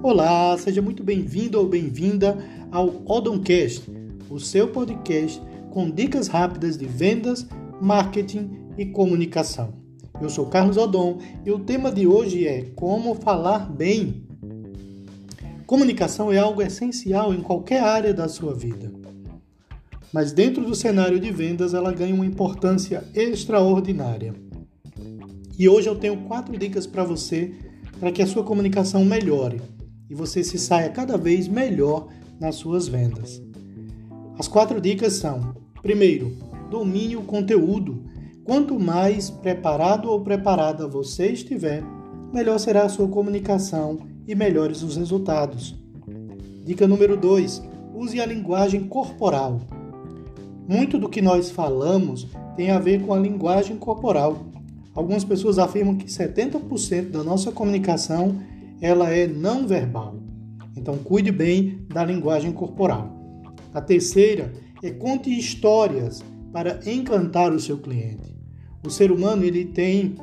Olá, seja muito bem-vindo ou bem-vinda ao Odoncast, o seu podcast com dicas rápidas de vendas, marketing e comunicação. Eu sou Carlos Odon e o tema de hoje é como falar bem. Comunicação é algo essencial em qualquer área da sua vida. Mas dentro do cenário de vendas, ela ganha uma importância extraordinária. E hoje eu tenho quatro dicas para você para que a sua comunicação melhore e você se saia cada vez melhor nas suas vendas. As quatro dicas são: primeiro, domine o conteúdo. Quanto mais preparado ou preparada você estiver, melhor será a sua comunicação e melhores os resultados. Dica número 2: use a linguagem corporal. Muito do que nós falamos tem a ver com a linguagem corporal. Algumas pessoas afirmam que 70% da nossa comunicação ela é não verbal. Então cuide bem da linguagem corporal. A terceira é conte histórias para encantar o seu cliente. O ser humano ele tem,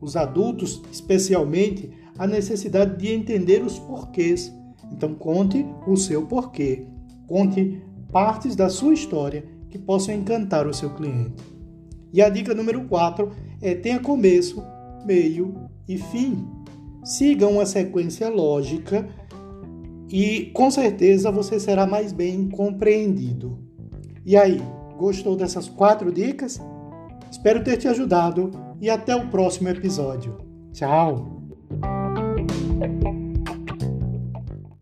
os adultos especialmente, a necessidade de entender os porquês. Então conte o seu porquê. Conte partes da sua história que possam encantar o seu cliente. E a dica número 4 é tenha começo, meio e fim. Siga uma sequência lógica e com certeza você será mais bem compreendido. E aí, gostou dessas quatro dicas? Espero ter te ajudado e até o próximo episódio. Tchau!